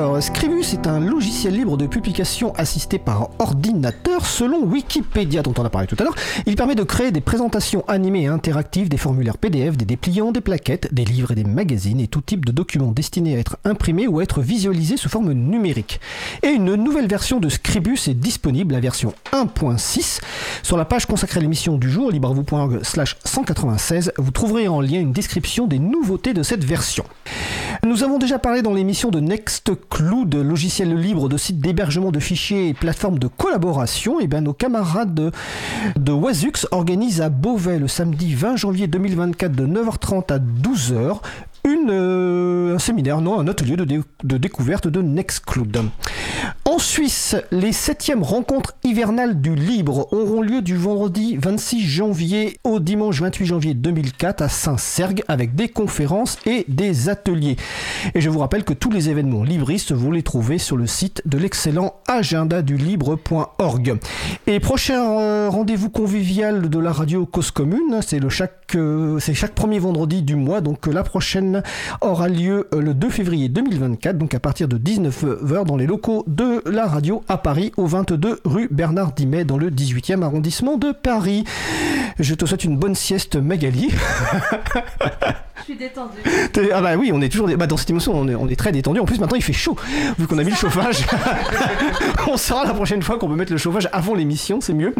Alors, Scribus est un logiciel libre de publication assisté par ordinateur selon Wikipédia dont on a parlé tout à l'heure. Il permet de créer des présentations animées et interactives, des formulaires PDF, des dépliants, des plaquettes, des livres et des magazines et tout type de documents destinés à être imprimés ou à être visualisés sous forme numérique. Et une nouvelle version de Scribus est disponible, la version 1.6. Sur la page consacrée à l'émission du jour, libravou.org slash 196, vous trouverez en lien une description des nouveautés de cette version. Nous avons déjà parlé dans l'émission de Nextcloud, logiciel libre de site d'hébergement de fichiers et plateforme de collaboration. Et bien nos camarades de, de Wazux organisent à Beauvais le samedi 20 janvier 2024 de 9h30 à 12h une, euh, un séminaire, non, un atelier de, de découverte de Nextcloud. En Suisse, les septièmes rencontres hivernales du libre auront lieu du vendredi 26 janvier au dimanche 28 janvier 2004 à Saint-Sergue avec des conférences et des ateliers. Et je vous rappelle que tous les événements libristes, vous les trouvez sur le site de l'excellent agendadulibre.org. Et prochain rendez-vous convivial de la radio Cause Commune, c'est chaque, euh, chaque premier vendredi du mois, donc euh, la prochaine aura lieu euh, le 2 février 2024, donc à partir de 19h dans les locaux de la radio à Paris, au 22 rue Bernard Dimet, dans le 18e arrondissement de Paris. Je te souhaite une bonne sieste, Magali. Suis. T'es- Ah bah oui, on est toujours bah, dans cette émission, on est, on est très détendu. En plus, maintenant, il fait chaud vu qu'on a mis le chauffage. on saura la prochaine fois qu'on peut mettre le chauffage avant l'émission, c'est mieux.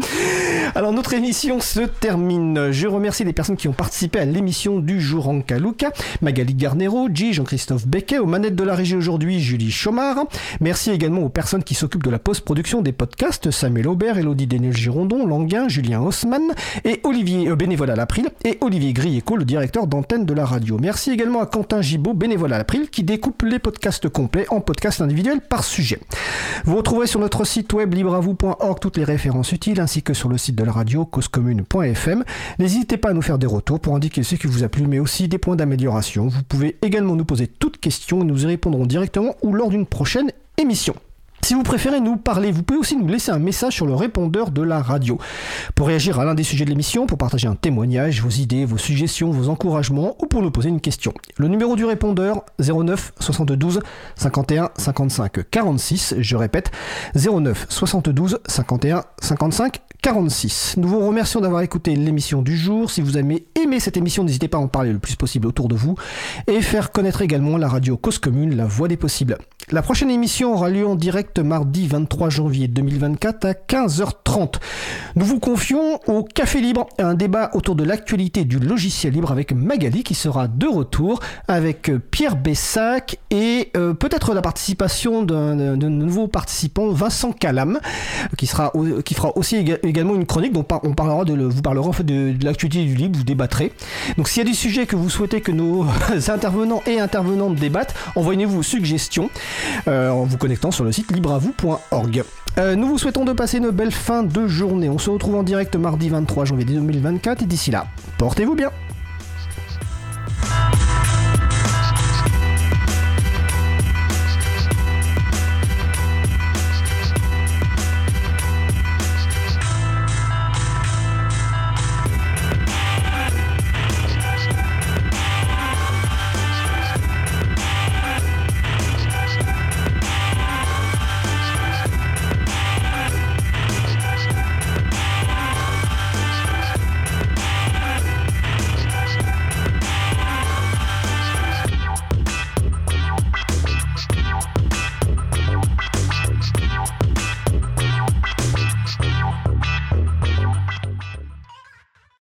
Alors notre émission se termine. Je remercie les personnes qui ont participé à l'émission du jour en Kaluka. Magali Garnero, G, Jean-Christophe Becquet, aux manettes de la régie aujourd'hui, Julie Chomard. Merci également aux personnes qui s'occupent de la post-production des podcasts, Samuel Aubert, Elodie Daniel Girondon, Languin, Julien Haussmann et Olivier euh, bénévole à l'April et Olivier Grieco, le directeur d'antenne de la radio. Merci également à Quentin Gibaud, bénévole à l'April, qui découpe les podcasts complets en podcasts individuels par sujet. Vous retrouverez sur notre site web libravou.org toutes les références utiles ainsi que sur le site de la radio causecommune.fm. N'hésitez pas à nous faire des retours pour indiquer ce qui vous a plu mais aussi des points d'amélioration. Vous pouvez également nous poser toutes questions et nous y répondrons directement ou lors d'une prochaine émission. Si vous préférez nous parler, vous pouvez aussi nous laisser un message sur le répondeur de la radio. Pour réagir à l'un des sujets de l'émission, pour partager un témoignage, vos idées, vos suggestions, vos encouragements ou pour nous poser une question. Le numéro du répondeur 09 72 51 55 46, je répète 09 72 51 55 46. Nous vous remercions d'avoir écouté l'émission du jour. Si vous avez aimé cette émission, n'hésitez pas à en parler le plus possible autour de vous et faire connaître également la radio Cause Commune, la voix des possibles. La prochaine émission aura lieu en direct mardi 23 janvier 2024 à 15h30. Nous vous confions au Café Libre un débat autour de l'actualité du logiciel libre avec Magali qui sera de retour avec euh, Pierre Bessac et euh, peut-être la participation d'un nouveau participant, Vincent Calam, qui, sera, qui fera aussi éga- également une chronique dont on parlera de, vous parlera en fait de, de l'actualité du libre, vous débattrez. Donc s'il y a des sujets que vous souhaitez que nos intervenants et intervenantes débattent, envoyez-nous vos suggestions euh, en vous connectant sur le site libravou.org. Euh, nous vous souhaitons de passer une belle fin de journée. On se retrouve en direct mardi 23 janvier 2024 et d'ici là, portez-vous bien.